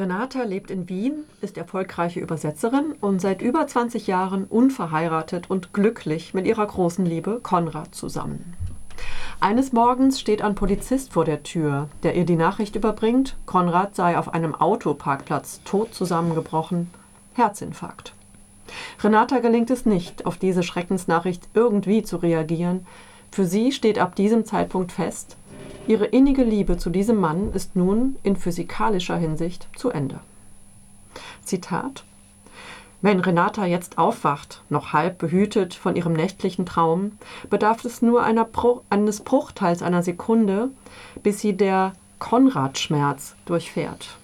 Renata lebt in Wien, ist erfolgreiche Übersetzerin und seit über 20 Jahren unverheiratet und glücklich mit ihrer großen Liebe Konrad zusammen. Eines Morgens steht ein Polizist vor der Tür, der ihr die Nachricht überbringt, Konrad sei auf einem Autoparkplatz tot zusammengebrochen, Herzinfarkt. Renata gelingt es nicht, auf diese Schreckensnachricht irgendwie zu reagieren. Für sie steht ab diesem Zeitpunkt fest, ihre innige Liebe zu diesem Mann ist nun in physikalischer Hinsicht zu Ende. Zitat wenn Renata jetzt aufwacht, noch halb behütet von ihrem nächtlichen Traum, bedarf es nur Pro eines Bruchteils einer Sekunde, bis sie der Konrad-Schmerz durchfährt.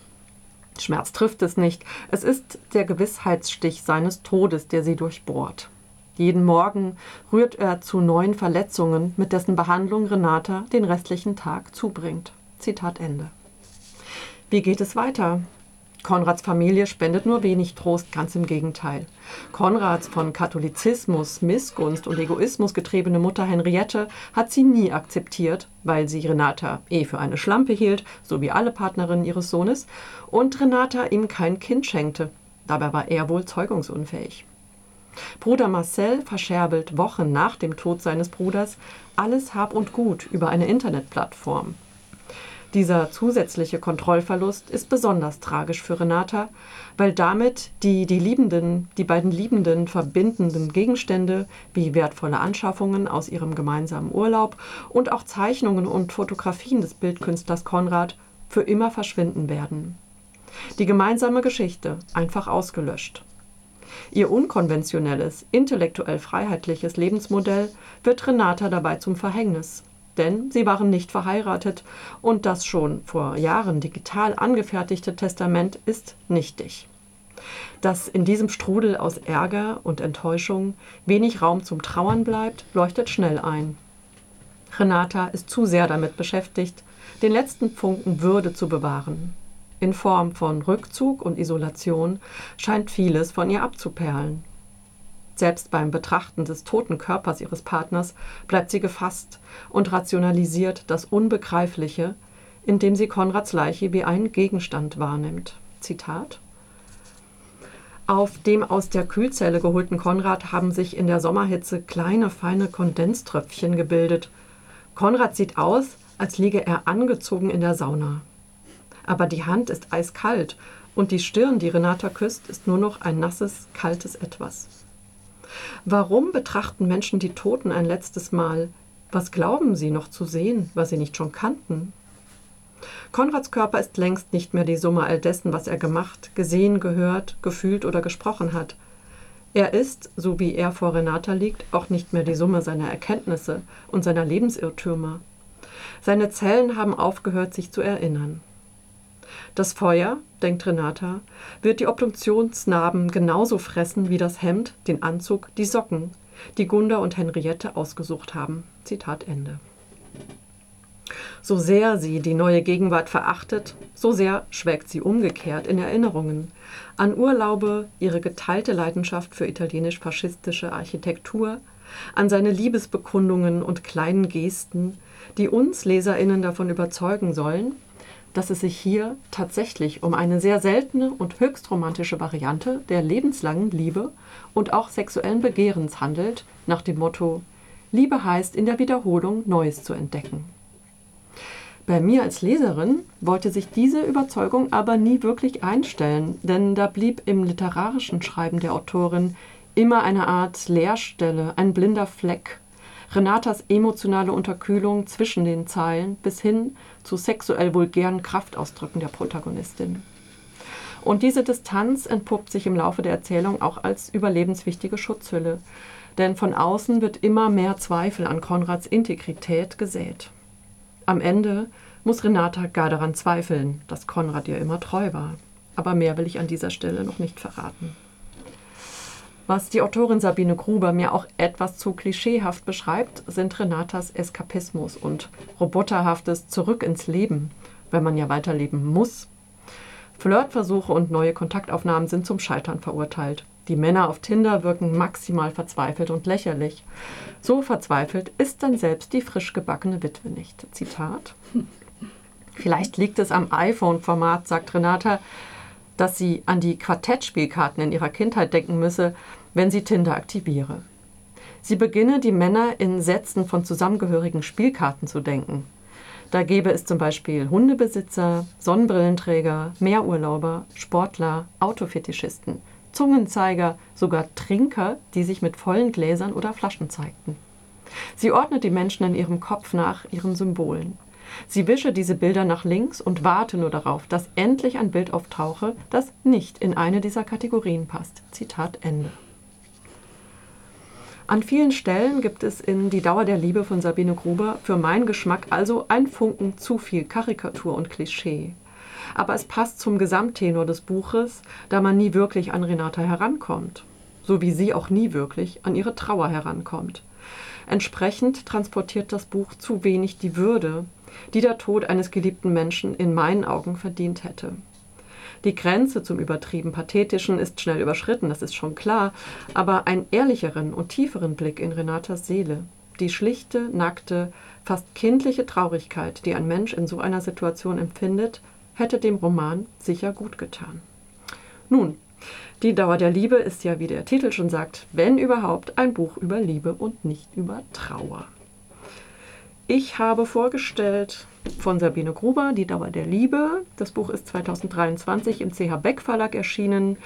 Schmerz trifft es nicht, es ist der Gewissheitsstich seines Todes, der sie durchbohrt. Jeden Morgen rührt er zu neuen Verletzungen, mit dessen Behandlung Renata den restlichen Tag zubringt. Zitat Ende. Wie geht es weiter? Konrads Familie spendet nur wenig Trost, ganz im Gegenteil. Konrads von Katholizismus, Missgunst und Egoismus getriebene Mutter Henriette hat sie nie akzeptiert, weil sie Renata eh für eine Schlampe hielt, so wie alle Partnerinnen ihres Sohnes, und Renata ihm kein Kind schenkte. Dabei war er wohl zeugungsunfähig. Bruder Marcel verscherbelt Wochen nach dem Tod seines Bruders alles Hab und Gut über eine Internetplattform. Dieser zusätzliche Kontrollverlust ist besonders tragisch für Renata, weil damit die, die Liebenden, die beiden Liebenden verbindenden Gegenstände wie wertvolle Anschaffungen aus ihrem gemeinsamen Urlaub und auch Zeichnungen und Fotografien des Bildkünstlers Konrad für immer verschwinden werden. Die gemeinsame Geschichte einfach ausgelöscht. Ihr unkonventionelles, intellektuell freiheitliches Lebensmodell wird Renata dabei zum Verhängnis denn sie waren nicht verheiratet und das schon vor Jahren digital angefertigte Testament ist nichtig. Dass in diesem Strudel aus Ärger und Enttäuschung wenig Raum zum Trauern bleibt, leuchtet schnell ein. Renata ist zu sehr damit beschäftigt, den letzten Funken Würde zu bewahren. In Form von Rückzug und Isolation scheint vieles von ihr abzuperlen. Selbst beim Betrachten des toten Körpers ihres Partners bleibt sie gefasst und rationalisiert das Unbegreifliche, indem sie Konrads Leiche wie einen Gegenstand wahrnimmt. Zitat auf dem aus der Kühlzelle geholten Konrad haben sich in der Sommerhitze kleine, feine Kondenströpfchen gebildet. Konrad sieht aus, als liege er angezogen in der Sauna. Aber die Hand ist eiskalt und die Stirn, die Renata küsst, ist nur noch ein nasses, kaltes Etwas. Warum betrachten Menschen die Toten ein letztes Mal? Was glauben sie noch zu sehen, was sie nicht schon kannten? Konrads Körper ist längst nicht mehr die Summe all dessen, was er gemacht, gesehen, gehört, gefühlt oder gesprochen hat. Er ist, so wie er vor Renata liegt, auch nicht mehr die Summe seiner Erkenntnisse und seiner Lebensirrtümer. Seine Zellen haben aufgehört, sich zu erinnern. Das Feuer, denkt Renata, wird die Obduktionsnarben genauso fressen wie das Hemd, den Anzug, die Socken, die Gunda und Henriette ausgesucht haben. Zitat Ende. So sehr sie die neue Gegenwart verachtet, so sehr schwelgt sie umgekehrt in Erinnerungen an Urlaube, ihre geteilte Leidenschaft für italienisch-faschistische Architektur, an seine Liebesbekundungen und kleinen Gesten, die uns Leserinnen davon überzeugen sollen, dass es sich hier tatsächlich um eine sehr seltene und höchst romantische Variante der lebenslangen Liebe und auch sexuellen Begehrens handelt, nach dem Motto Liebe heißt in der Wiederholung Neues zu entdecken. Bei mir als Leserin wollte sich diese Überzeugung aber nie wirklich einstellen, denn da blieb im literarischen Schreiben der Autorin immer eine Art Leerstelle, ein blinder Fleck, Renatas emotionale Unterkühlung zwischen den Zeilen bis hin zu sexuell vulgären Kraftausdrücken der Protagonistin. Und diese Distanz entpuppt sich im Laufe der Erzählung auch als überlebenswichtige Schutzhülle, denn von außen wird immer mehr Zweifel an Konrads Integrität gesät. Am Ende muss Renata gar daran zweifeln, dass Konrad ihr immer treu war. Aber mehr will ich an dieser Stelle noch nicht verraten. Was die Autorin Sabine Gruber mir auch etwas zu klischeehaft beschreibt, sind Renatas Eskapismus und roboterhaftes Zurück ins Leben, wenn man ja weiterleben muss. Flirtversuche und neue Kontaktaufnahmen sind zum Scheitern verurteilt. Die Männer auf Tinder wirken maximal verzweifelt und lächerlich. So verzweifelt ist dann selbst die frisch gebackene Witwe nicht. Zitat. Vielleicht liegt es am iPhone-Format, sagt Renata. Dass sie an die Quartettspielkarten in ihrer Kindheit denken müsse, wenn sie Tinder aktiviere. Sie beginne, die Männer in Sätzen von zusammengehörigen Spielkarten zu denken. Da gäbe es zum Beispiel Hundebesitzer, Sonnenbrillenträger, Meerurlauber, Sportler, Autofetischisten, Zungenzeiger, sogar Trinker, die sich mit vollen Gläsern oder Flaschen zeigten. Sie ordnet die Menschen in ihrem Kopf nach ihren Symbolen. Sie wische diese Bilder nach links und warte nur darauf, dass endlich ein Bild auftauche, das nicht in eine dieser Kategorien passt. Zitat Ende. An vielen Stellen gibt es in Die Dauer der Liebe von Sabine Gruber für meinen Geschmack also ein Funken zu viel Karikatur und Klischee. Aber es passt zum Gesamttenor des Buches, da man nie wirklich an Renata herankommt. So wie sie auch nie wirklich an ihre Trauer herankommt. Entsprechend transportiert das Buch zu wenig die Würde, die der Tod eines geliebten Menschen in meinen Augen verdient hätte. Die Grenze zum übertrieben Pathetischen ist schnell überschritten, das ist schon klar, aber einen ehrlicheren und tieferen Blick in Renatas Seele, die schlichte, nackte, fast kindliche Traurigkeit, die ein Mensch in so einer Situation empfindet, hätte dem Roman sicher gut getan. Nun, die Dauer der Liebe ist ja, wie der Titel schon sagt, wenn überhaupt ein Buch über Liebe und nicht über Trauer. Ich habe vorgestellt von Sabine Gruber, Die Dauer der Liebe. Das Buch ist 2023 im CH Beck Verlag erschienen.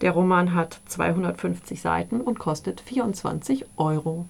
Der Roman hat 250 Seiten und kostet 24 Euro.